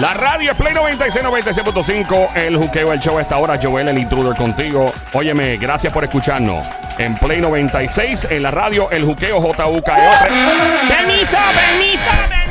La radio es Play 96, 96.5. El juqueo, el show esta hora. Joel, el intruder contigo. Óyeme, gracias por escucharnos. En Play 96, en la radio, el juqueo JUK. ¡Permiso, permiso,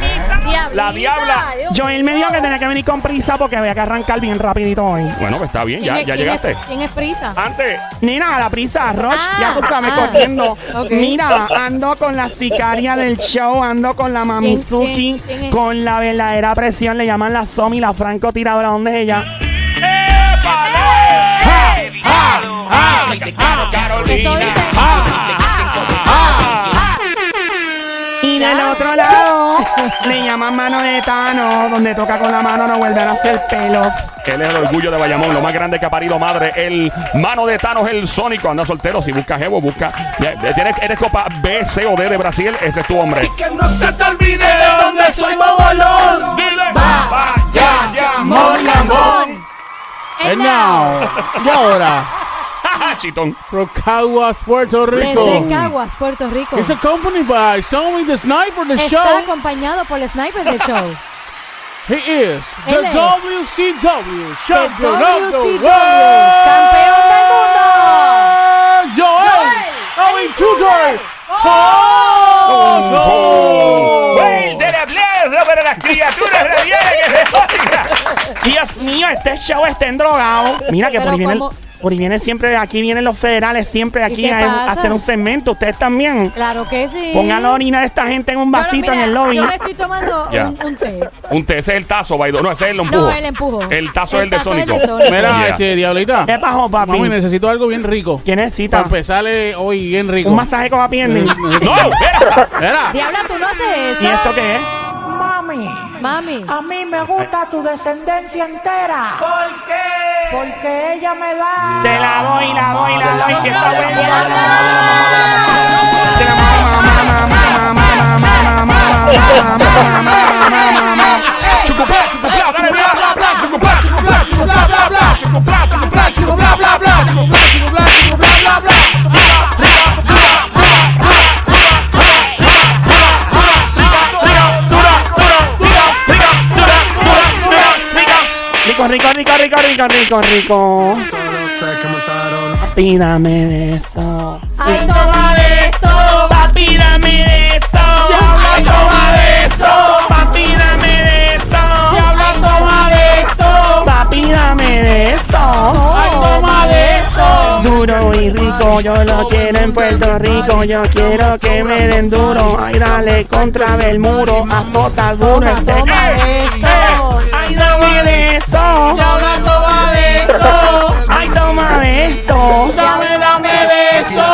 La diabla. Joel me dijo que tenía que venir con prisa porque había que arrancar bien rapidito hoy. Bueno, pues está bien, ya, ya llegaste. ¿Quién es prisa? Antes, Nina, la prisa, Roch, Ah, ya tú sabes, ah. corriendo. Ok. Mira, ando con la sicaria del show, ando con la Mamizuki, quién- quién es? con la verdadera presión, le llaman la Somi, la francotiradora, ¿dónde es ella? Eso dice. Y del otro lado, le llaman mano de Tano, donde toca con la mano, no vuelven a hacer pelos. él es el orgullo de Bayamón, lo más grande que ha parido madre. El mano de Thanos, el Sónico. Anda soltero, si buscas Evo, busca. Tienes, eres copa B, C o D de Brasil, ese es tu hombre. Que no se te olvide de dónde soy bobolón. Dile, Va, ya, ya, mon, lambón. And now, y ahora, Chitón. from Caguas, Puerto Desde Rico. Caguas, Puerto Rico. It's accompanied by Zoe the Sniper, the Está show. acompañado por el sniper del show. He is the Él. WCW champion of the WCW, world. campeón del mundo. Joel, Joel, el Tudor. Cotto. ¡Fuerte el aplauso para las criaturas radiales que se oigan! Dios mío, este show está endrogado. Mira que por Pero ahí, viene, ¿cómo? Por ahí viene siempre, de aquí vienen los federales, siempre de ¿Y aquí a, a hacer un segmento. Ustedes también. Claro que sí. Pongan la orina de esta gente en un no- vasito en el lobby. Yo me estoy tomando un, un té. Un té, ese es el tazo, Baido. No, ese es el empujo. No, el empujo. El tazo es el es el Sónico. de Sónico. Mira, Yeah. este, Diablita. ¿Qué pasó, papi? Mami, necesito algo bien rico. ¿Qué necesita? Para empezarle hoy bien rico. Un masaje con la pierna. ¡No! espera. Mira. Diabla, tú no haces eso. ¿Y esto qué es? Mami, Mami. a mí me gusta tu descendencia entera. ¿Por qué? Porque ella me da. Te la doy, la doy, la doy. Que está buena. Diabla. Te la mama, mama, Rico, rico, rico, rico, rico, rico, rico. Papi, dame de eso. Ay, toma de esto. Papi, dame de eso. Diabla, toma de esto. Papi, dame de eso. Diabla, toma de esto. Papi, dame de eso. Ay, toma de esto. Duro y rico, yo lo quiero en Puerto Rico. Yo quiero que me den duro. Ay, dale contra el muro. Azota duro Toma, toma de esto. Ay, dame de eso. Diabla, toma de esto. Ay, toma de esto. Dame, dame de eso.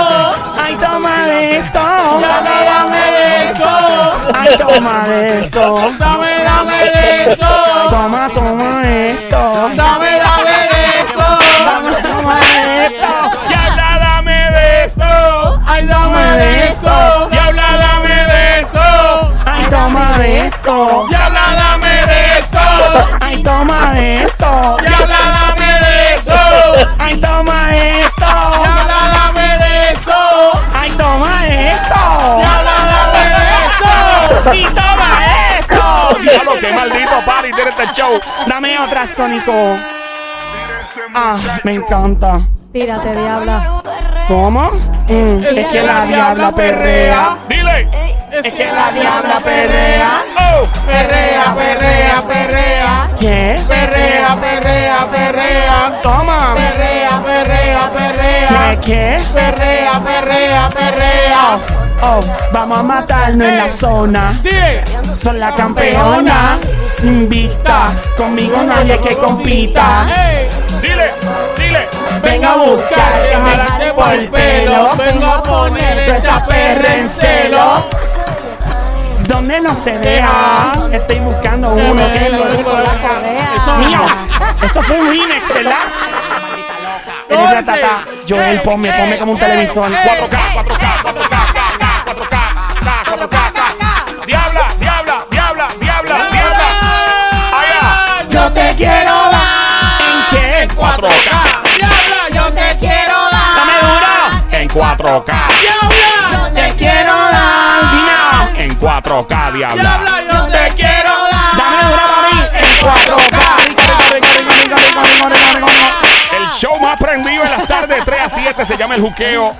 Ay, toma de esto. Dame, dame de eso. Ay, toma de esto. Dame, dame de eso. Toma, toma esto. Dame, dame de eso. Toma, toma esto. ¡Diabla, dame de eso! Ay, dame de eso. Diabla, dame de eso. Ay, toma de esto. Diabla, dame de eso. Ay, toma esto. Diabla, dame de eso. Ay, toma esto. Diabla, dame de eso. Ay, toma esto. Diabla, dame de eso. Y toma esto. ¡Diablo, qué maldito party tiene este show! Dame otra, Sónico. Ah, me encanta. Tírate, diabla. ¿Cómo? Mm, Es que la diabla perrea. ¡Dile! Es que la diabla perrea. ¡Oh! Perrea, perrea, perrea. ¿Qué? Perrea, perrea, perrea. Toma. Perrea, perrea, perrea. ¿Qué? ¿Qué? Perrea, perrea, perrea. Oh, vamos a matarnos en la zona. Dile. Son la campeona. Invicta. Conmigo nadie que compita. ¡Dile! ¡Dile! venga a buscar, jalarte por el pelo. Vengo a poner esta perra en celo. ¿Dónde no se deja? Estoy buscando uno que lo por la Corea. Eso mío. Eso fue un remix, ¿verdad? Tata, Joel, Ey, ponme, ponme como un televisor. ey. 4K, 4K, 4K, 4K, 4K. 4K. Diabla, yo te quiero dar. ¡Dame duro! En 4K. Diabla, yo te quiero dar. En 4K. 4K, diabla. Diabla, yo te quiero dar. Dame mí en 4K. El show más prendido en las tardes, 3 a 7, se llama El Juqueo.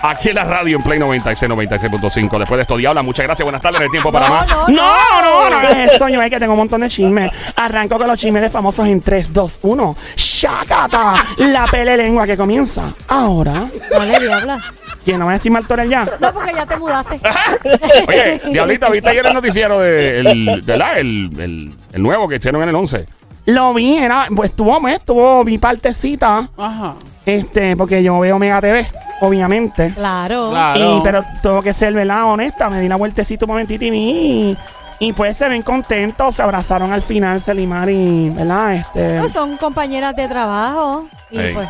Aquí en la radio, en Play 96, 96.5. Después de esto, Diabla, muchas gracias. Buenas tardes, el tiempo para No, más. no, No, no, no es eso. Yo es que tengo un montón de chismes. Arranco con los chismes de famosos en 3, 2, 1. ¡Shakata! La pele lengua que comienza. Ahora. Dale, diabla. ¿Quién no va a decir Martorell ya? No, porque ya te mudaste. Oye, Diablita, ¿viste ayer el noticiero de, el, de la- el, el- el nuevo que hicieron en el 11? Lo vi, era, pues estuvo, pues, estuvo mi partecita. Ajá. Este, porque yo veo Mega TV, obviamente. Claro. Claro. Y, pero tengo que ser, ¿verdad? Honesta, me di la vueltecita un momentito y vi. Y pues se ven contentos, se abrazaron al final, Selimar y, ¿verdad? Este, Pues son compañeras de trabajo. Y Ey. pues,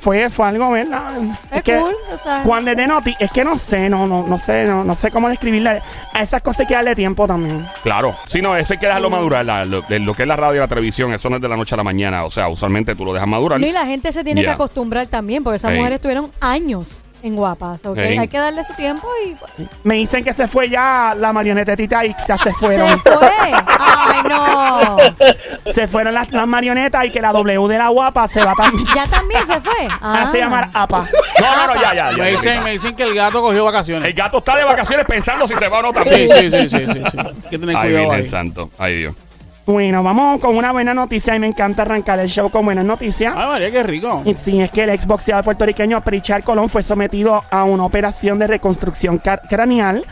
fue, fue algo, ¿verdad? es cool. O sea, Cuando es de noti, es que no sé, no, no, no sé, no, no sé cómo describirla. A esas cosas hay que darle tiempo también. Claro. Si no, ese hay que dejarlo madurar. la- lo, que es la radio y la televisión, eso no es de la noche a la mañana. O sea, usualmente tú lo dejas madurar. no, y la gente se tiene que acostumbrar también, porque esas Ey. mujeres tuvieron años en guapas, ¿ok? Hay que darle su tiempo y Me dicen que se fue ya la marionetetita y ya se fueron. se fue. Ay, no. Se fueron las, las marionetas y que la W de la guapa se va también. Ya también se fue. Ah. se llama APA. No, no, no, ya, ya. ya, Me ya. dicen, me dicen que el gato cogió vacaciones. El gato está de vacaciones pensando si se va o no también. Sí, sí, sí, sí, sí, sí. Hay que tener Ay, cuidado Virgen ahí. santo. Ay, Dios. Bueno, vamos con una buena noticia y me encanta arrancar el show con buenas noticias. Ay, María, qué rico. Y sí, es que el exboxeador puertorriqueño Pritchard Colón fue sometido a una operación de reconstrucción craneal,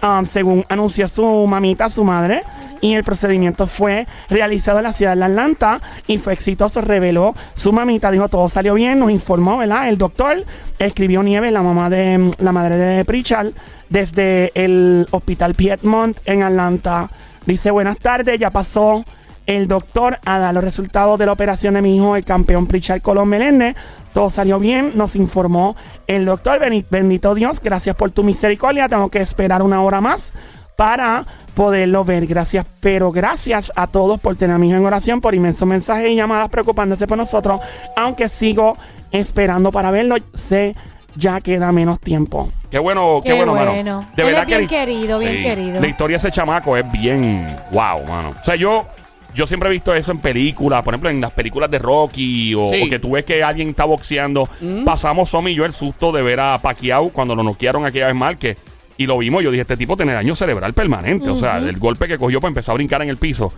um, según anunció su mamita, su madre. Y el procedimiento fue realizado en la ciudad de Atlanta y fue exitoso, reveló su mamita, dijo todo salió bien, nos informó, ¿verdad? El doctor escribió Nieves, la mamá de la madre de Pritchard, desde el hospital Piedmont en Atlanta. Dice, buenas tardes, ya pasó el doctor a dar los resultados de la operación de mi hijo, el campeón Pritchard Colón Meléndez. Todo salió bien, nos informó el doctor. Bendito Dios, gracias por tu misericordia. Tengo que esperar una hora más para poderlo ver. Gracias, pero gracias a todos por tener a mi hijo en oración, por inmensos mensajes y llamadas preocupándose por nosotros. Aunque sigo esperando para verlo, sé ya queda menos tiempo. Qué bueno, qué, Qué bueno, mano. bueno. Él es bien querido, bien querido. La historia de ese chamaco es bien wow, mano. O sea, yo, yo siempre he visto eso en películas, por ejemplo, en las películas de Rocky o, Sí. o que tú ves que alguien está boxeando. Pasamos Somi y yo el susto de ver a Pacquiao cuando lo noquearon aquella vez mal que y lo vimos. Yo dije, este tipo tiene daño cerebral permanente. O sea, el golpe que cogió para empezar a brincar en el piso.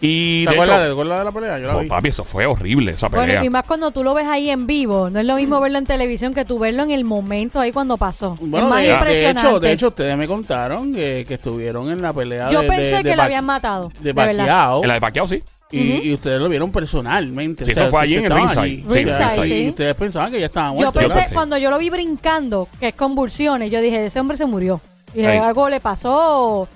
Y ¿Te de acuerdas, hecho, ¿Te acuerdas de la pelea? Yo la oh, vi. papi, eso fue horrible, esa pelea. Bueno, y más cuando tú lo ves ahí en vivo. No es lo mismo verlo en televisión que tú verlo en el momento ahí cuando pasó. Bueno, es más de, de impresionante. hecho, de hecho, ustedes me contaron que, que estuvieron en la pelea Yo de, pensé de- de que Pac- habían matado. De De. Pacquiao. en la de Pacquiao, sí. Y, y ustedes lo vieron personalmente. Sí, eso fue allí en el ringside. allí. Sí, O sea, ringside, y sí. ustedes pensaban que ya estaban Yo muertos. que pensé, cuando yo lo vi brincando, que es convulsiones, yo dije, ese hombre se murió. Y algo le pasó.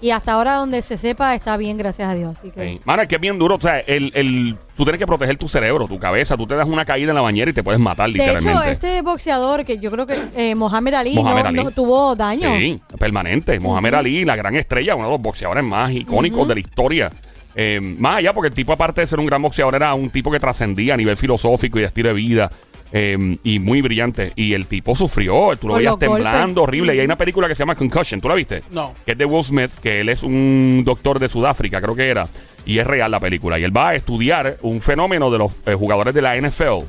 Y hasta ahora, donde se sepa, está bien, gracias a Dios. Así que. Mano, es que es bien duro. O sea, el, el, tú tienes que proteger tu cerebro, tu cabeza. Tú te das una caída en la bañera y te puedes matar, de literalmente. hecho, este boxeador, que yo creo que eh, Mohamed Ali, Mohamed no, Ali. no tuvo daño. Sí, permanente. Mohamed Ali, la gran estrella, uno de los boxeadores más icónicos de la historia. Eh, más allá, porque el tipo, aparte de ser un gran boxeador, era un tipo que trascendía a nivel filosófico y de estilo de vida. Eh, y muy brillante. Y el tipo sufrió, tú lo Por veías los temblando, golpes. horrible. Y hay una película que se llama Concussion, ¿tú la viste? No. Que es de Will Smith, que él es un doctor de Sudáfrica, creo que era. Y es real la película. Y él va a estudiar un fenómeno de los eh, jugadores de la NFL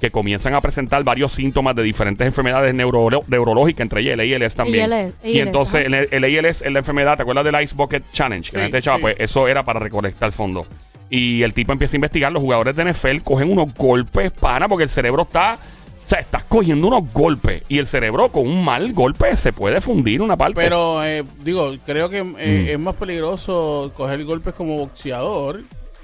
que comienzan a presentar varios síntomas de diferentes enfermedades neuro- neurológicas, entre ellas el ALS también. ALS, y entonces el, el ALS es la enfermedad, ¿te acuerdas del Ice Bucket Challenge? Que la gente echaba, sí. pues eso era para recolectar fondos. Y el tipo empieza a investigar, los jugadores de NFL cogen unos golpes, pana, porque el cerebro está... O sea, estás cogiendo unos golpes y el cerebro con un mal golpe se puede fundir una parte. Pero, eh, digo, creo que eh, Mm. es más peligroso coger golpes como boxeador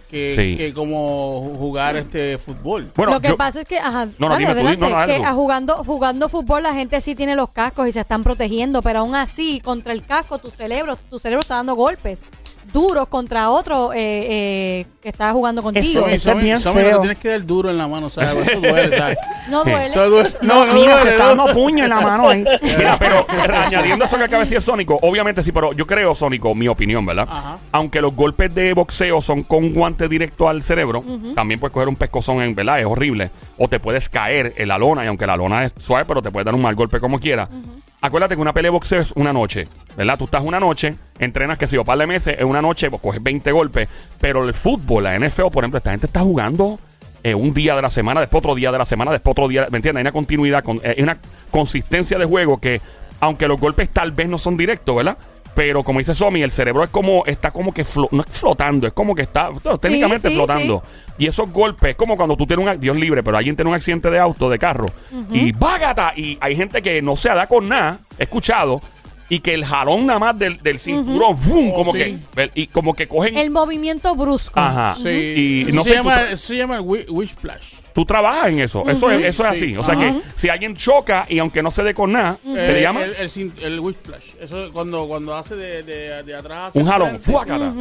que, Sí. que como jugar este fútbol. bueno, lo que yo- pasa es que, ajá, No, no, dale, dime tú, adelante, no, no, dale que tú. jugando, jugando fútbol la gente sí tiene los cascos y se están protegiendo, pero aún así, contra el casco, tu cerebro, tu cerebro está dando golpes duros contra otro eh, eh, que está jugando contigo. Eso- eso es bien Somi, no feo. te tienes que dar duro en la mano, ¿sabes? Eso duele, ¿sabes? No duele. Eso duele. No, no Mira, se duele. está no. dando puño en la mano ahí. Mira, pero añadiendo eso que acaba de decir Sónico, obviamente sí, pero yo creo, Sónico, mi opinión, ¿verdad? Ajá. Aunque los golpes de boxeo son con guante directo al cerebro, también puedes coger un pescozón en, ¿verdad? Es horrible. O te puedes caer en la lona, y aunque la lona es suave, pero te puedes dar un mal golpe como quiera. acuérdate que una pelea de boxeo es una noche, ¿verdad? Tú estás una noche, entrenas que si o par de meses, en una noche pues, coges 20 golpes, pero el fútbol, la NFL, por ejemplo, esta gente está jugando eh, un día de la semana, después otro día de la semana, después otro día, ¿me entiendes? Hay una continuidad, con, eh, hay una consistencia de juego que, aunque los golpes tal vez no son directos, ¿verdad? Pero como dice Somi, el cerebro es como, está como que, flo- no es flotando, es como que está, técnicamente sí, flotando. Y esos golpes, es como cuando tú tienes un, Dios libre, pero alguien tiene un accidente de auto, de carro, y ¡bágata! Y hay gente que no se da con nada, he escuchado, y que el jalón nada más del, del cinturón, ¡fum! Oh, como sí. que, y como que cogen... El movimiento brusco. Ajá. Sí. Y no se, sé, llama, se llama wish splash. tú trabajas en eso. Eso es, eso es Sí. así. O sea que si alguien choca y aunque no se dé con nada, ¿se le Eh, llama? El, el, splash. Eso es cuando, cuando hace de, de, de atrás. Un jalón.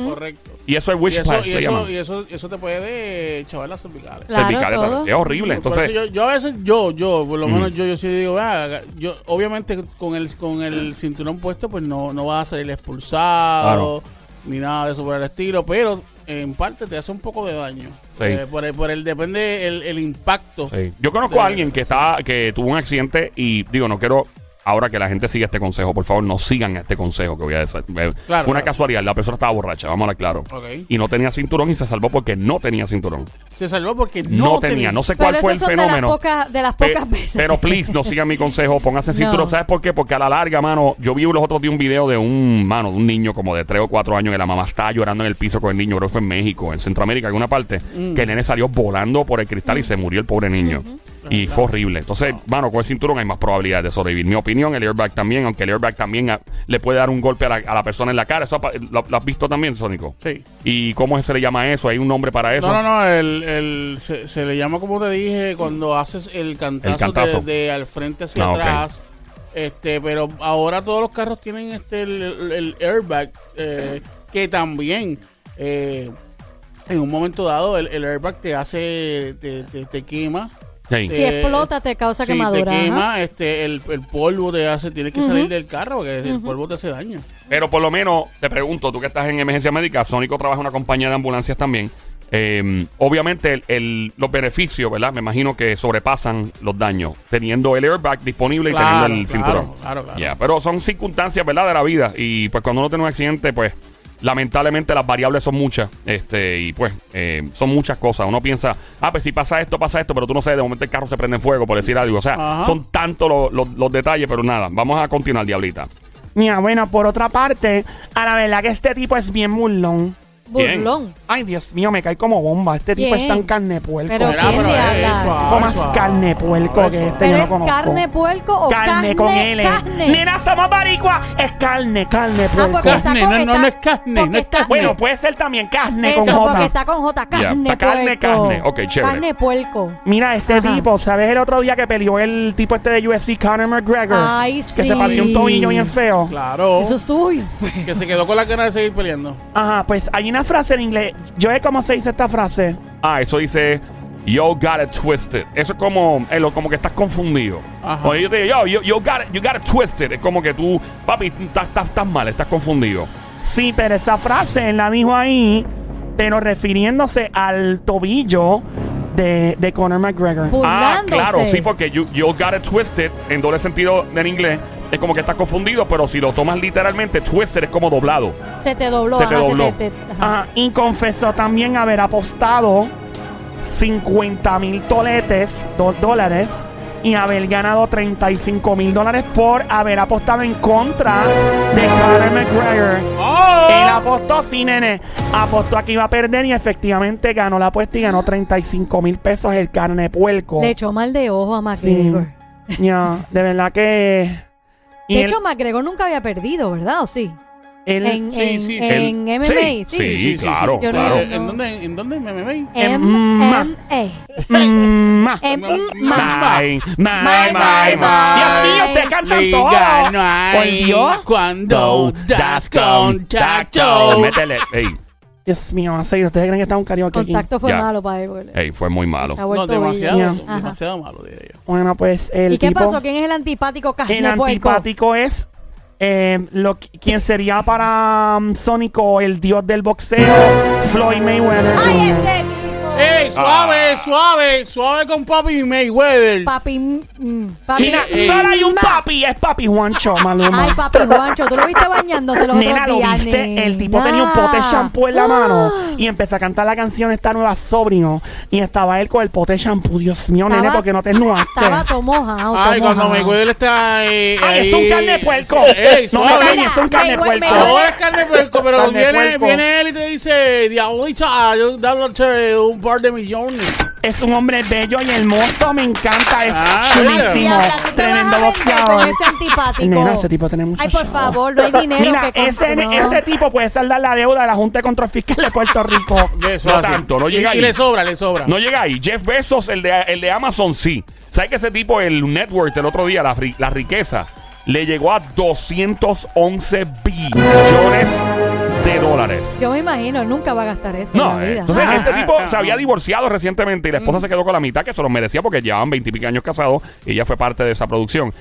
Correcto. Y eso es wish y eso, splash, eso, llaman. y eso, eso te puede chavar las cervicales. Claro, Cervicales todo. también. Es horrible. Entonces, yo, yo a veces, yo, yo, por lo menos yo, yo sí digo, ah, yo, obviamente con el, con el cinturón puesto, pues no, no vas a salir expulsado, ni nada de eso por el estilo, pero en parte te hace un poco de daño. Sí. Eh, por, el, por el, depende el, el impacto. sí. yo conozco a alguien que está, que tuvo un accidente y digo, no quiero. Ahora que la gente siga este consejo, por favor, no sigan este consejo que voy a decir. Claro, Fue una claro. casualidad, la persona estaba borracha, vamos a hablar claro. Y no tenía cinturón y se salvó porque no tenía cinturón. Se salvó porque No, no, tenía, no sé Pero cuál fue el son de las fenómeno. pocas- de las Pe- pocas veces. Pero please, no sigan mi consejo, pónganse cinturón. No. ¿Sabes por qué? Porque a la larga, mano, yo vi los otros días un video de un, mano, de un niño como de 3 o 4 años que la mamá estaba llorando en el piso con el niño, creo que fue en México, en Centroamérica, en alguna parte, que el nene salió volando por el cristal y se murió el pobre niño. Y fue horrible. Entonces, mano, con el cinturón hay más probabilidades de sobrevivir. Mi opinión, el airbag también, aunque el airbag también ah, le puede dar un golpe a la, a la persona en la cara. ¿Eso pa- lo, lo has visto también, Sónico? Sí. ¿Y cómo se le llama eso? ¿Hay un nombre para eso? No, no, no, el, el, se, se le llama, como te dije, cuando haces el cantazo, El cantazo. De, de al frente hacia Ah, ok. atrás. Este, pero ahora todos los carros tienen este el, el- el airbag, eh, que también eh, en un momento dado el, el airbag te hace, te, te, te quema. Sí. Si explota, te causa si quemadura, te ajá. quema, este, el, el polvo te hace, tienes que salir del carro porque el polvo te hace daño. Pero por lo menos, te pregunto, tú que estás en emergencia médica, Sónico trabaja en una compañía de ambulancias también. Eh, obviamente, el- el- los beneficios, ¿verdad? Me imagino que sobrepasan los daños, teniendo el airbag disponible y teniendo el claro, cinturón. claro, claro. Ya, pero son circunstancias, ¿verdad? De la vida. Y pues cuando uno tiene un accidente, pues lamentablemente las variables son muchas. Este, y pues eh, son muchas cosas. Uno piensa, ah, pues si pasa esto, pasa esto, pero tú no sabes, de momento el carro se prende en fuego, por decir algo. O sea, Ajá. son tantos los, los- los detalles, pero nada, vamos a continuar, Diablita. Mira, bueno, por otra parte, a la verdad que este tipo es bien burlón. Burlón. Ay, Dios mío, me cae como bomba. Este tipo ¿Quién? es tan carne puerco. Pero Mira, ¿quién pero, le habla? suave, Como más suave, carne puerco suave, que este. ¿Pero yo no es conozco. carne puerco o carne, carne? con L. Carne. Nena, somos baricua. Es carne, carne Ah, puerco. porque está Carne, con, no, no, no es carne, porque no es está- carne. bueno, puede ser también carne con Eso, porque J. está con J. Carne, está carne, puerco. carne. Ok, chévere. Carne puerco. Mira, este Ajá. tipo, ¿sabes el otro día que peleó el tipo este de UFC, Conor McGregor? Ay, Que sí. se partió un tobillo bien feo. Claro. Eso bien feo. Que se quedó con la ganas de seguir peleando. Ajá, pues hay una frase en inglés. Yo sé cómo se dice esta frase. Ah, eso dice Yo got it twisted. Eso es como, eh, lo- como que estás confundido. Ajá. Cuando yo te digo, yo, you, you got it, you got it twisted. Es como que tú, papi, estás, estás, estás mal, estás confundido. Sí, pero esa frase él la dijo ahí, pero refiriéndose al tobillo de, de Conor McGregor. Bu- Ah, Burlándose. claro, sí, porque you, you got it twisted en doble sentido en inglés. Es como que estás confundido, pero si lo tomas literalmente, twisted es como doblado. Se te dobló. Se te ajá, dobló. te- ajá. Ajá, y confesó también haber apostado 50 mil toletes, do- dólares, y haber ganado 35 mil dólares por haber apostado en contra de Conor McGregor. ¡Oh! Él apostó, sí, nene. Apostó a que iba a perder y efectivamente ganó la apuesta y ganó 35 mil pesos el carne puerco. Le echó mal de ojo a Sí. McGregor. Ya, de verdad que. Y De él- hecho, McGregor nunca había perdido, ¿verdad? ¿O sí? él- En, sí, en, sí, sí. en MMA, sí. Sí, sí, claro, no- claro. ¿En dónde? ¿En dónde? ¿En MMA? MMA. Mm, ma. MMA. Dios mío, te cantan todo. Por hay Dios. cuando das contacto. Métele. Ey, Dios mío, va a seguir. ¿Ustedes creen que está un karaoke aquí? Contacto fue Ya. malo para él. güey. ey, fue muy malo. Se ha No, vuelto demasiado. Ajá. demasiado malo, diría yo. Bueno, pues el ¿Y qué tipo- pasó? ¿Quién es el antipático carne El puerco? antipático es eh, lo que- quien sería para um, Sónico el dios del boxeo, Floyd Mayweather. ¡Ay, ese! ¡Ey, suave, suave, suave con Papi Mayweather! Papi. mm, papi Mira, eh, solo hay un papi, es papi Juancho, Maluma. Ay, papi Juancho, ¿tú lo viste bañándose los Nena, otros ¿lo días? viste? El tipo nena. tenía un pote de shampoo en la Ah. mano y empezó a cantar la canción esta nueva sobrino y estaba él con el pote de shampoo. Dios mío, nene, Estaba- porque no te ennuaste. Estaba todo mojado. Ay, todo cuando. Mayweather está eh, Ay, ahí... es un carne de puerco. ¡Ey, No, suave! Mira, es un carne de puerco. Ahora es carne de puerco, pero Carne viene, puerco. viene él y te dice, diabolita, yo dándote un par de millones. Es un hombre bello y hermoso, me encanta, es Ah, chulísimo. diabla, tú te Tremendo vas a vender boxeador. ese antipático. Nena, ese tipo tiene mucho Ay, por show. favor, no hay dinero Mira, que ese, no. ese tipo puede saldar la deuda de la Junta de Control Fiscal de Puerto Rico. Eso No así. tanto, no Y- llega y, ahí. le sobra, le sobra. No llega ahí. Jeff Bezos, el de, el de Amazon, sí. ¿Sabes que ese tipo, el network el otro día, la, ri- la riqueza, le llegó a 211 billones dólares? Yo me imagino, nunca va a gastar eso en No, la eh, vida. entonces Ah. este Ah, tipo ah, se había ah. divorciado recientemente y la Mm. esposa se quedó con la mitad que se los merecía porque llevaban 20 y pico años casados y ella fue parte de esa producción.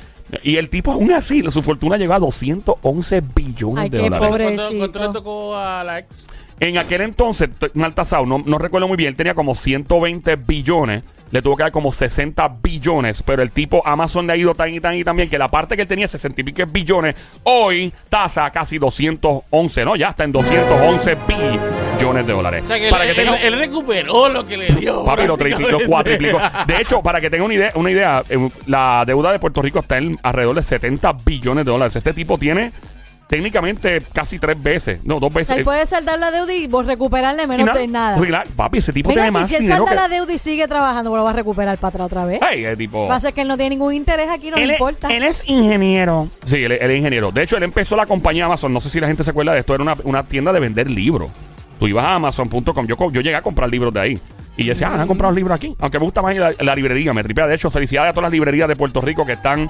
Y el tipo aún así, su fortuna llegó a 211 billones Ay, de qué dólares. ¿Cuánto, cuánto le tocó a la ex? En aquel entonces, t- mal tasado, no, no recuerdo muy bien, él tenía como 120 billones, le tuvo que dar como 60 billones, pero el tipo Amazon le ha ido tan y tan y tan bien que la parte que él tenía 60 y pico billones, hoy tasa casi 211, ¿no? Ya está en 211 billones de dólares. O sea que Para él, que tenga- él- él recuperó lo que le dio. Papi, lo triplicó, cuatriplicó. De hecho, para que tenga una idea, una idea eh, la deuda de Puerto Rico está en alrededor de 70 billones de dólares. Este tipo tiene técnicamente casi tres veces, no, dos veces. él puede saldar la deuda y vos recuperarle Y menos de nada. Relax, papi, ese tipo Venga, tiene y más si él salda que... la deuda y sigue trabajando, lo va a recuperar para atrás otra vez. Ey, el tipo... Va a ser que él no tiene ningún interés aquí, no él, le es- importa. él es ingeniero. Sí, él, él es ingeniero. De hecho, él empezó la compañía Amazon. No sé si la gente se acuerda de esto. Era una, una tienda de vender libros. Tú ibas a Amazon.com. Yo, yo llegué a comprar libros de ahí. Y yo decía, ah, han comprado libros aquí. Aunque me gusta más la, la librería. Me tripea. De hecho, felicidades a todas las librerías de Puerto Rico que están.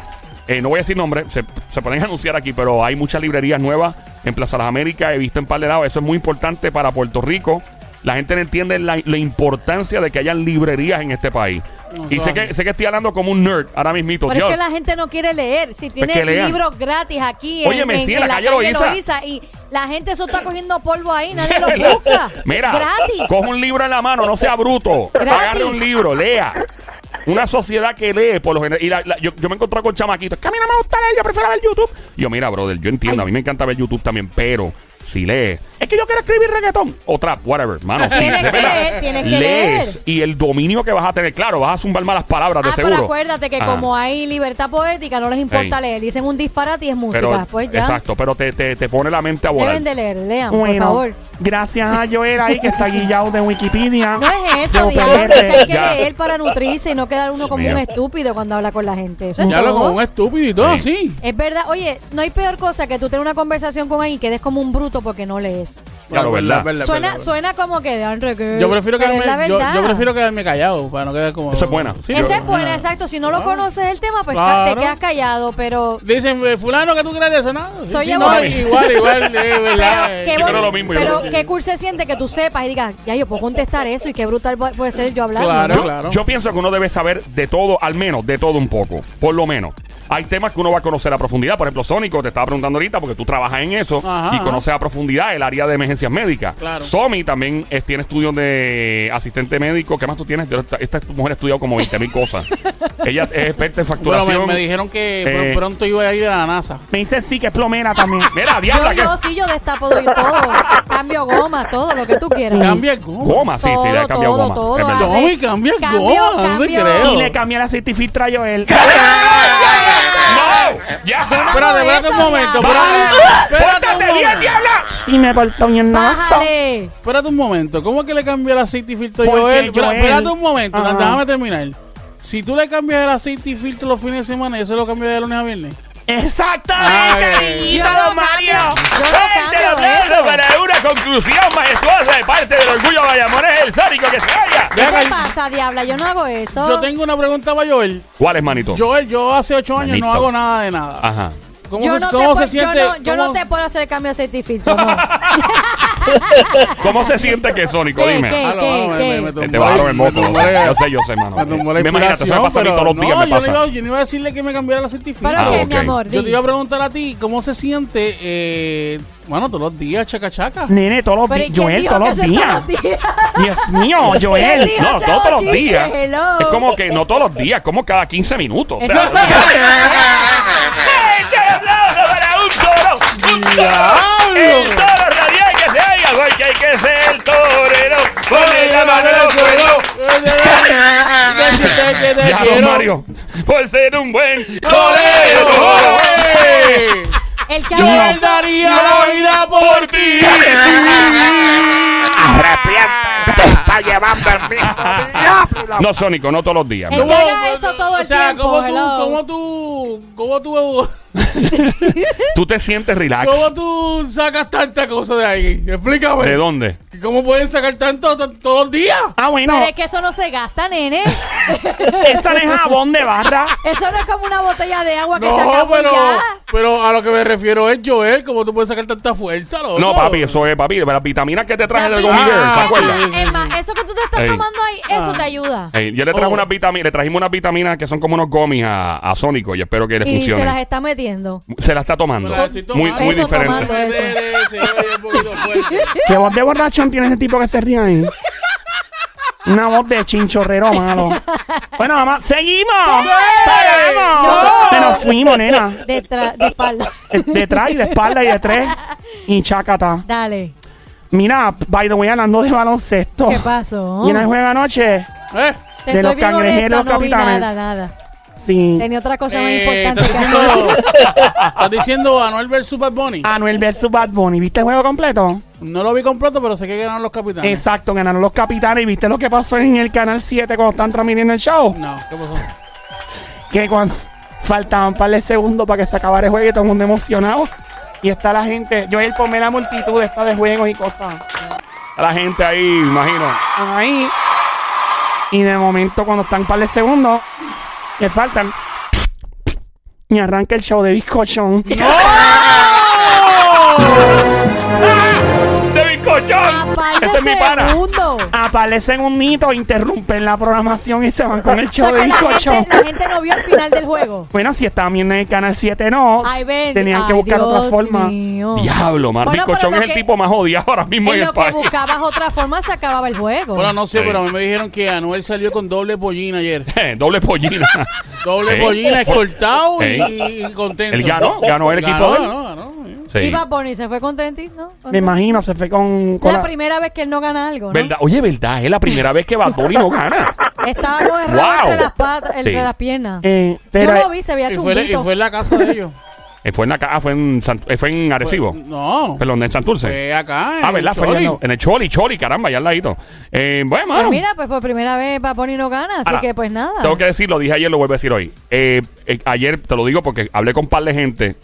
Eh, no voy a decir nombre, se, se pueden anunciar aquí, pero hay muchas librerías nuevas en Plaza Las Américas. He visto en par de lados. Eso es muy importante para Puerto Rico. La gente no entiende la, la importancia de que hayan librerías en este país. Y sé que, sé que estoy hablando como un nerd ahora mismito. Pero es Dios. que la gente no quiere leer. Si tiene que lean. libros gratis aquí en, Óyeme, en- sí, en en la calle Loíza. y la gente eso está cogiendo polvo ahí, nadie lo busca. Mira, gratis. coge un libro en la mano, no sea bruto. Gratis. Agarre un libro, lea. Una sociedad que lee, por lo general. Y la- la- yo, yo me encontré con chamaquitos. Que a mí no me gusta leer, yo prefiero ver YouTube. Y yo, mira, brother, yo entiendo, Ay. a mí me encanta ver YouTube también, pero si lees. Es que yo quiero escribir reggaetón o trap, whatever, mano. sí, Tienes que leer, tienes que Lees leer. y el dominio que vas a tener, claro, vas a zumbar malas palabras de Ah, seguro. pero acuérdate que como hay libertad poética, no les importa Ey. leer. Dicen un disparate y es música. Pero, pues ya. Exacto, pero te, te, te pone la mente a volar. Deben de leer, lean, por favor. gracias a Joel ahí que está guillado de Wikipedia. No es eso, diablo, que hay que Ya. leer para nutrirse y no quedar uno como Mío. un estúpido cuando habla con la gente. Eso es Ya hablo todo. como un estúpido y todo, Sí. sí. Es verdad, oye, no hay peor cosa que tú tener una conversación con alguien y quedes como un bruto porque no lees. Claro, verdad. Suena, verdad. suena como que de Andre que. Yo prefiero, la yo, prefiero quedarme callado para no quedar como... Esa es buena. Sí, Esa es buena, ah. exacto. Si no lo Ah. conoces el tema, pues Claro. te quedas callado, pero. Dicen, eh, fulano, que tú crees de eso? No, sí, Soy sí, yo, no, mami. igual, igual, eh, Pero verdad. qué, yo creo lo mismo, pero qué cool se siente que tú sepas y digas, ya yo puedo contestar eso y qué brutal pu- puede ser yo hablar. Claro. Yo, claro. yo pienso que uno debe saber de todo, al menos de todo un poco, por lo menos. Hay temas que uno va a conocer a profundidad. Por ejemplo, Sónico, te estaba preguntando ahorita porque tú trabajas en eso Ajá, y conoces a profundidad el área de emergencias médicas. Claro. Somi también eh, tiene estudios de asistente médico. ¿Qué más tú tienes? Yo- esta, esta mujer ha estudiado como 20 mil cosas. Ella es experta en Bueno, facturación. me, me dijeron que Eh. pronto iba a ir a la NASA. Me dice sí que es plomera también. Mira, Yo, diabla, ¿qué? yo sí, yo destapo doy todo. Cambio goma, todo lo que tú quieras. Cambia el goma. Goma, sí, sí, le Todo, cambiado todo, goma. todo. Somi, cambia el Cambio, goma. No te cambio. creo. Y le aceite y filtra a Joel. ¡No! ¡Ya! Espérate, espérate un momento. Espérate, un ¡Pórtate bien, momento. Y me portó bien. Bájale. Espérate un momento. ¿Cómo es que le cambió el aceite y filtro a Porque Joel? Espera- Joel- Espérate un momento. Ajá. Déjame terminar. Si tú le cambias el aceite y filtro los fines de semana, ¿ese lo cambia de lunes a viernes? Exactamente, Ay. Yo no Mario. cambio. Yo no Fuerte el cambio aplauso eso. para una conclusión majestuosa de parte del orgullo Bayamones, el sádico que se vaya. ¿Qué te acá, pasa, diabla? Yo no hago eso. Yo tengo una pregunta para Joel. ¿Cuál es, manito? Joel, yo hace ocho años Manito. no hago nada de nada. Ajá. ¿Cómo, Yo se, no, cómo te, se puedo- siente? yo, no, yo no cómo- te puedo hacer el cambio de aceite y filtro. No. ¿Cómo se siente que Sónico? ¿Qué, Dime. qué? Ah, no, no, me- me- me Que te tumbó bajaron ahí, el moco. Yo sé, yo sé, mano. Me tumbó la eso me pasa a mí pero todos los días. no, me yo no, pasa. iba, yo no iba a decirle que me cambiara la certificado. ¿Pero Ah, qué, mi amor? Yo te iba a preguntar a ti, ¿cómo se siente, eh, bueno, todos los días, chaca chaca? Nene, todos los Pero ¿y días. Joel, todos los días. todos los días? Dios mío, ¿Quién Joel. No, todos los días. Es como que no todos los días, como cada 15 minutos. ¡El toro radial que se haya! Porque hay que ser el torero. Pone la mano en el suelo. Ya, don. Mario. Por ser un buen ¡Torero! El que Yo daría la vida por ti. Te está llevando el mismo. No, Sónico, no todos los días. Que haga eso todo el o sea, tiempo. ¿cómo tú, hello. cómo tú, cómo tú, Tú te sientes relax. cómo tú sacas tanta cosa de ahí? Explícame. ¿De dónde? ¿Cómo pueden sacar tanto todos los días? Ah, bueno. Pero es que eso no se gasta, nene. Esa no es jabón de barra. Eso no es como una botella de agua que se No, acabó y pero, ya. pero a lo que me refiero es Joel, ¿cómo tú puedes sacar tanta fuerza, loco? No, papi, eso es, papi. Las vitaminas que te traje del Gummy Bear, Ah, ¿se Eso, acuerdan? sí, eso que tú te estás Ey. tomando ahí, eso Ah. te ayuda. Ey, yo le traje Oh. unas vitaminas, le trajimos unas vitaminas que son como unos gomis a, a Sónico y espero que le Y funcione. se las está metiendo. Se la está tomando. La estoy Muy, tomando. muy Eso diferente. tomando. Fuerte. ¿Qué voz de borrachón tiene ese tipo que se ríe ahí? Una voz de chinchorrero malo. Bueno, mamá, seguimos. ¡Paramos! No. Se nos fuimos, nena. Detrás, de espalda. Eh, Detrás y de espalda y de tres. Y chacata. Dale. Mira, by the way, hablando de baloncesto. ¿Qué pasó? ¿Y en el juego anoche? ¿Eh? Te de soy los bien cangrejeros honesta, no vi capitanes? nada, nada. Sí. Tenía otra cosa más Eh, importante ¿Estás que diciendo, estás diciendo Anuel versus Bad Bunny? Anuel versus Bad Bunny. ¿Viste el juego completo? No lo vi completo, pero sé que ganaron los capitanes. Exacto, ganaron los capitanes. ¿Y viste lo que pasó en el canal 7 cuando están transmitiendo el show? No, ¿qué pasó? que cuando faltaban un par de segundos para que se acabara el juego y todo el mundo emocionado. Y está la gente, yo él ponme la multitud esta de juegos y cosas. La gente ahí, imagino. Ahí. Y de momento cuando están un par de segundos, que faltan. Y arranca el show de bizcochón. ¡De Ese es mi pana. segundo. A par de segunditos interrumpen la programación y se van con el O show sea de que la bizcochón. gente, la gente no vio el final del juego. Bueno, si estaban viendo en el canal 7, no. Ay, ven. Tenían que Ay, buscar otra Dios forma. mío. Diablo, man. Bueno, pero es lo el que- tipo más odiado ahora mismo en En lo que buscabas otra forma se acababa el juego. Bueno, no sé, Sí. pero a mí me dijeron que Anuel salió con doble pollina ayer. Doble pollina. Doble Sí. pollina, escoltado y, Sí. y contento. Él ganó, ganó el equipo Ganó, de él. ganó, ganó. Sí. Y Bad Bunny se fue contentito, ¿no? Me imagino, se fue con. con La la- primera vez que él no gana algo, ¿no? ¿Verdad? Oye, ¿verdad? Es la primera vez que Bad Bunny no gana. Estaba con el rabo Wow. entre las patas, entre Sí. las piernas. Eh, pero, Yo lo vi, se veía Y fue, y fue en la casa de ellos. Eh, fue en la ca- ah, fue en, eh, fue en Arecibo. Fue- no. Perdón, en Santurce. Fue acá. en ah, ¿verdad? Fue Choli. allá en- en el Choli, Choli, caramba, allá al ladito. Eh, bueno, Pues mira, pues por primera vez Bunny no gana, así Ahora, que pues nada. Tengo que decir, lo dije ayer, lo vuelvo a decir hoy. Eh, eh, ayer te lo digo porque hablé con un par de gente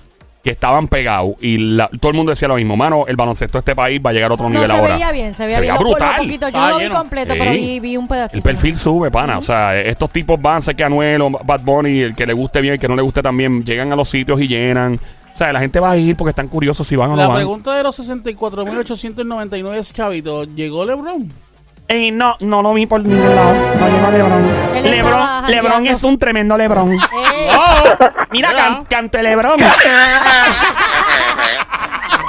que estaban pegados y la- todo el mundo decía lo mismo. Mano, el baloncesto de este país va a llegar a otro no nivel se ahora. veía bien, se veía Se bien. Lo, lo brutal. poquito, yo no lo vi lleno. completo, Sí. pero vi, vi un pedacito. El perfil sube, pana. O sea, estos tipos van, sé que Anuel o Bad Bunny, el que le guste bien, el que no le guste también, llegan a los sitios y llenan. O sea, la gente va a ir porque están curiosos si van o no La van. pregunta de los 64.899 chavitos, ¿llegó LeBron? Eh, no, no lo vi por ningún lado. No llegó Lebron. Él Lebron, estaba Lebron jangueando. es un tremendo Lebron. Eh, Mira, Mira. can, canto de Lebron.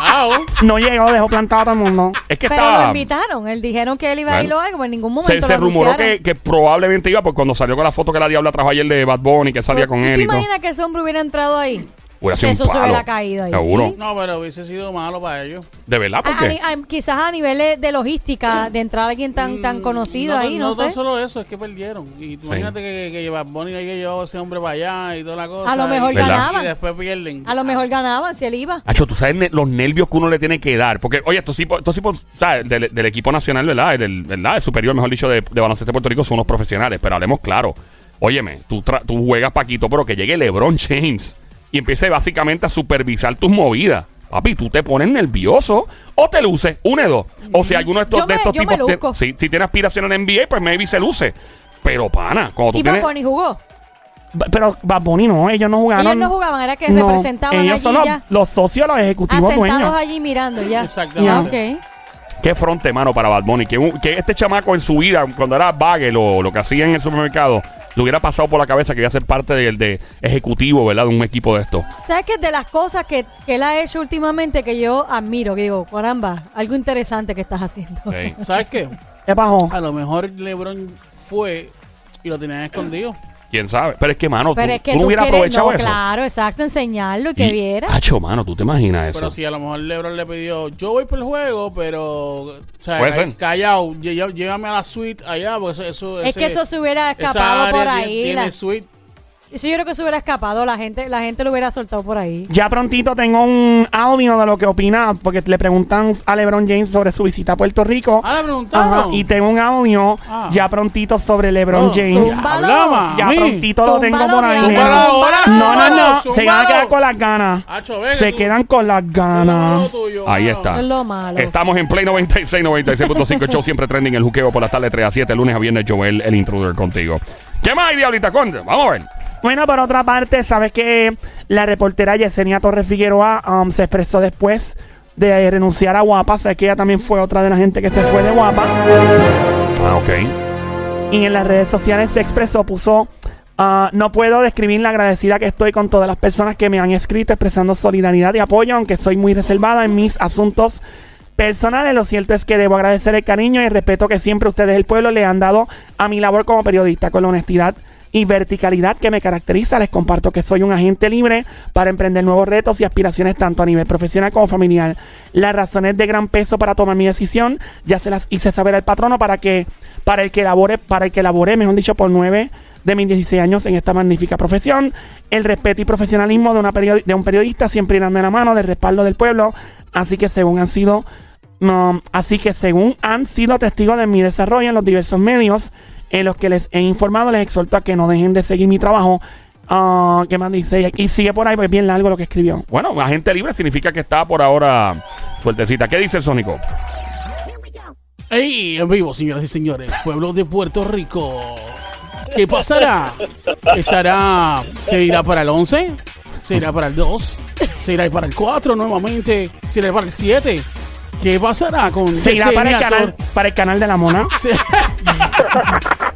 Wow. No llegó, dejó plantado a todo el mundo. Es que pero lo estaba. invitaron, él dijeron que él iba a ir Bueno. o algo, en ningún momento se lo rumoró anunciaron. que, que probablemente iba, porque cuando salió con la foto que la Diabla trajo ayer de Bad Bunny, que salía ¿Tú con te él y todo. imaginas que ese hombre hubiera entrado ahí? Hubiera sido Eso un se palo. hubiera caído ahí. Seguro. No, pero hubiese sido malo para ellos. De verdad, A- a porque ni- a- quizás a niveles de logística, de entrar a alguien tan, tan conocido no, ahí, no, no tan sé. solo eso, es que perdieron. Y tú imagínate que, que Bad Bunny haya llevado a ese hombre para allá y toda la cosa. A lo mejor y, ganaban. Y después pierden. A lo mejor ganaban si él iba. Acho, tú sabes ne- los nervios que uno le tiene que dar. Porque, oye, estos tipos, estos tipos ¿sabes? Del, del equipo nacional, ¿verdad? Del, ¿verdad? El superior, mejor dicho, de, de baloncesto de Puerto Rico son unos profesionales. Pero hablemos claro. Óyeme, tú, tra- tú juegas Paquito, pero que llegue LeBron James y empiece básicamente a supervisar tus movidas. Papi, tú te pones nervioso o te luces, une dos. O si alguno de estos, Yo de me- estos yo me tipos, luzco. si, si tiene aspiración en NBA, pues maybe se luce. Pero, pana, cuando tú Y Bad tienes... Bunny jugó. Ba- Pero Bad Bunny no, ellos no jugaron. Ellos no jugaban, era que No, representaban ellos allí son los, ya. los socios, los ejecutivos Asentados dueños. allí mirando ya. Exactamente. Ah, ok. Qué fronte, mano, para Bad Bunny. Que, un- que este chamaco en su vida, cuando era bagel o lo que hacía en el supermercado, le hubiera pasado por la cabeza que iba a ser parte del de ejecutivo, ¿verdad? De un equipo de esto. ¿Sabes qué? De las cosas que, que él ha hecho últimamente que yo admiro, que digo, caramba, algo interesante que estás haciendo. Sí. ¿Sabes qué? ¿Qué pasó? A lo mejor LeBron fue y lo tenían escondido. ¿Quién sabe? Pero es que, mano, Pero tú, es que tú no tú hubieras quieres, aprovechado no, eso. claro, exacto, enseñarlo y que Y- viera. Hacho, mano, ¿tú te imaginas eso? Pero si a lo mejor LeBron le pidió, yo voy por el juego, pero. O sea, Puede ser. callado, lle- llévame a la suite allá, porque eso. eso es que ese- eso se hubiera esa escapado área por tiene- ahí. Tiene la- suite. Eso yo creo que se hubiera escapado, la gente, la gente lo hubiera soltado por ahí. Ya prontito tengo un audio de lo que opina, porque le preguntan a LeBron James sobre su visita a Puerto Rico. Ah, le preguntaron. Ajá, y tengo un audio Ah. ya prontito sobre LeBron Oh, James. Hablama, Ya prontito lo tengo por ahí. Ahora, No, no, no. Se van a quedar con las ganas. Hacho, ve que Se tú- quedan con las ganas. tuyo, Ahí mano. está. Es lo malo. Estamos en Play 96, 96.5, el show siempre trending, el juqueo por la tarde 3 a 7, lunes a viernes, Joel, el intruder contigo. ¿Qué más hay, Diablita Conde? Vamos a ver. Bueno, por otra parte, sabes que la reportera Yesenia Torres Figueroa um, se expresó después de renunciar a Guapa. Sabes que ella también fue otra de la gente que se fue de Guapa. Ah, ok. Y en las redes sociales se expresó, puso, ah, no puedo describir la agradecida que estoy con todas las personas que me han escrito expresando solidaridad y apoyo, aunque soy muy reservada en mis asuntos personales. Lo cierto es que debo agradecer el cariño y el respeto que siempre ustedes, el pueblo, le han dado a mi labor como periodista, con la honestidad y verticalidad que me caracteriza. Les comparto que soy un agente libre para emprender nuevos retos y aspiraciones tanto a nivel profesional como familiar. Las razones de gran peso para tomar mi decisión ya se las hice saber al patrono para que para el que labore, para el que laboré, mejor dicho, por nueve de mis 16 años en esta magnífica profesión. El respeto y profesionalismo de, un periodista siempre irán de la mano del respaldo del pueblo. Así que según han sido así que según han sido testigos de mi desarrollo en los diversos medios en los que les he informado, les exhorto a que no dejen de seguir mi trabajo. Ah, ¿Qué más dice? Y sigue por ahí, pues bien largo lo que escribió. Bueno, agente libre significa que está por ahora sueltecita. ¿Qué dice el Sónico? ¡Ey! En vivo, señoras y señores, pueblo de Puerto Rico. ¿Qué pasará? ¿Estará. ¿Se irá para el 11? ¿Se irá para el 2? ¿Se irá para el 4 nuevamente? ¿Se irá para el 7? ¿Qué pasará con Se irá para el, canal, para el canal de la mona. Se-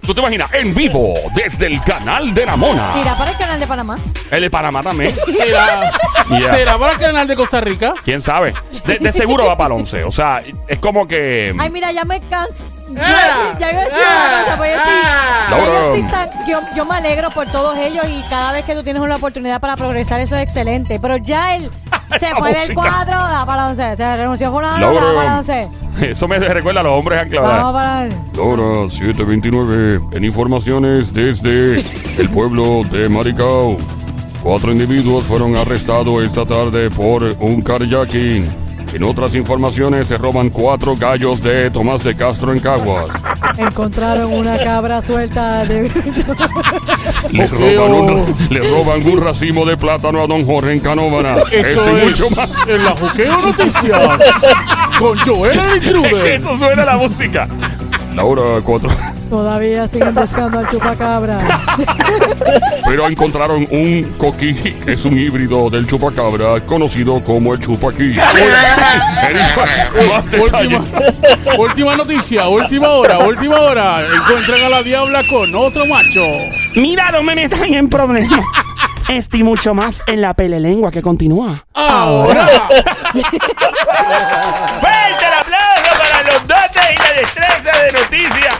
¿Tú te imaginas? En vivo, desde el canal de la Mona. Se irá para el canal de Panamá. El de Panamá también. ¿Será, Yeah. ¿Será para el canal de Costa Rica? ¿Quién sabe? De, de seguro va para el 11. O sea, es como que... Ay, mira, ya me canso. Yo Ah, ya iba a decir una cosa, pues yo estoy- ya yo Laura. estoy tan- yo, yo me alegro por todos ellos y cada vez que tú tienes una oportunidad para progresar, eso es excelente. Pero ya él se fue del música. cuadro, da para 11. Se renunció fulano, da para 11. Eso me recuerda a los hombres ancla, Vamos ¿verdad? para Laura 729, en informaciones desde el pueblo de Maricao. Cuatro individuos fueron arrestados esta tarde por un carjacking. En otras informaciones se roban cuatro gallos de Tomás de Castro en Caguas. Encontraron una cabra suelta de... Le, roban, oh. le roban un racimo de plátano a don Jorge en Canóvana. Eso Esto y es mucho más. en la Juqueo Noticias con Joel Intruder. eso suena la música. Laura 4. Todavía siguen buscando al chupacabra. Pero encontraron un coquí, que es un híbrido del chupacabra, conocido como el chupaquí. Más detalles. Última, última noticia, última hora, última hora. Encuentran a la diabla con otro macho. Mira, no me metan en problemas. Este y mucho más en la pelelengua que continúa. Ahora. ¡Fuerte el aplauso para los dotes y la destreza de noticias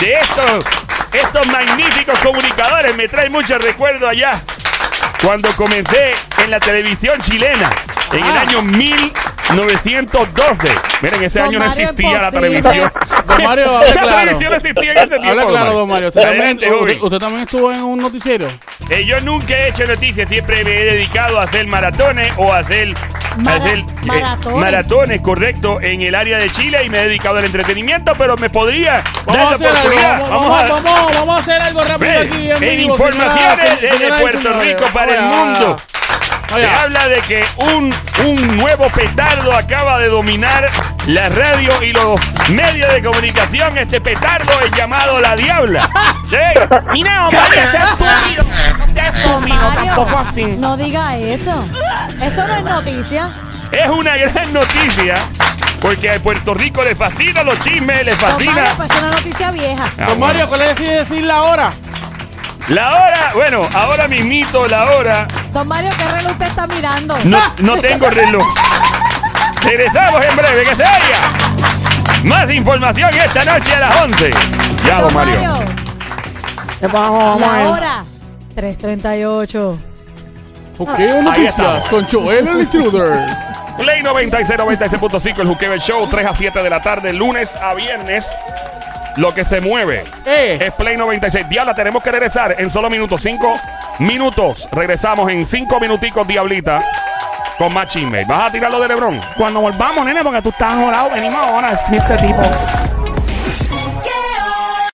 de estos, estos magníficos comunicadores! Me trae mucho recuerdo allá cuando comencé en la televisión chilena en el Ah. año 1912. Miren, ese Don año no Mario, existía la imposible. televisión. Don Mario, hable La claro. televisión no existía en ese tiempo. Habla claro, don Mario. ¿Usted también, Adelante, usted, joven. usted también estuvo en un noticiero? Eh, yo nunca he hecho noticias, siempre me he dedicado a hacer maratones o a hacer, a eh, maratones. maratones, correcto, en el área de Chile y me he dedicado al entretenimiento, pero me podría Vamos dar a la hacer algo, oportunidad. vamos, Vamos vamos, a- vamos, vamos a hacer algo rápido aquí en, en vivo, informaciones desde señoras y Puerto señores. Rico para el Oye, mundo. Se habla de que un, un nuevo petardo acaba de dominar la radio y los medios de comunicación. Este petardo es llamado La Diabla. Sí. Mira, estúpido. No sea estúpido, Mario, tampoco así. no diga eso. Eso no es noticia. Es una gran noticia Porque a Puerto Rico le fascinan los chismes, le Don fascina. Mario, pues es una noticia vieja. Ah, Don. Mario, ¿cuál es decir la hora? La hora, bueno, ahora mismito la hora. Don Mario, ¿qué reloj usted está mirando? No, no tengo reloj. Regresamos en breve, que se vaya. Más información esta noche a las 11. Ya, don Don Mario. Mario, Vamos, vamos a ver. la hora 3.38. Ok, noticias con Joel el Intruder. Play 96, 96.5, el Juqueo el Show, 3 a 7 de la tarde, lunes a viernes. Lo que se mueve Eh, es Play 96. Diabla, tenemos que regresar en solo minutos. 5 minutos. Regresamos en 5 minuticos, Diablita, con más chisme. ¿Vas a tirar lo de Lebron? Cuando volvamos, nene, porque tú estás jorado, venimos ahora, es este tipo.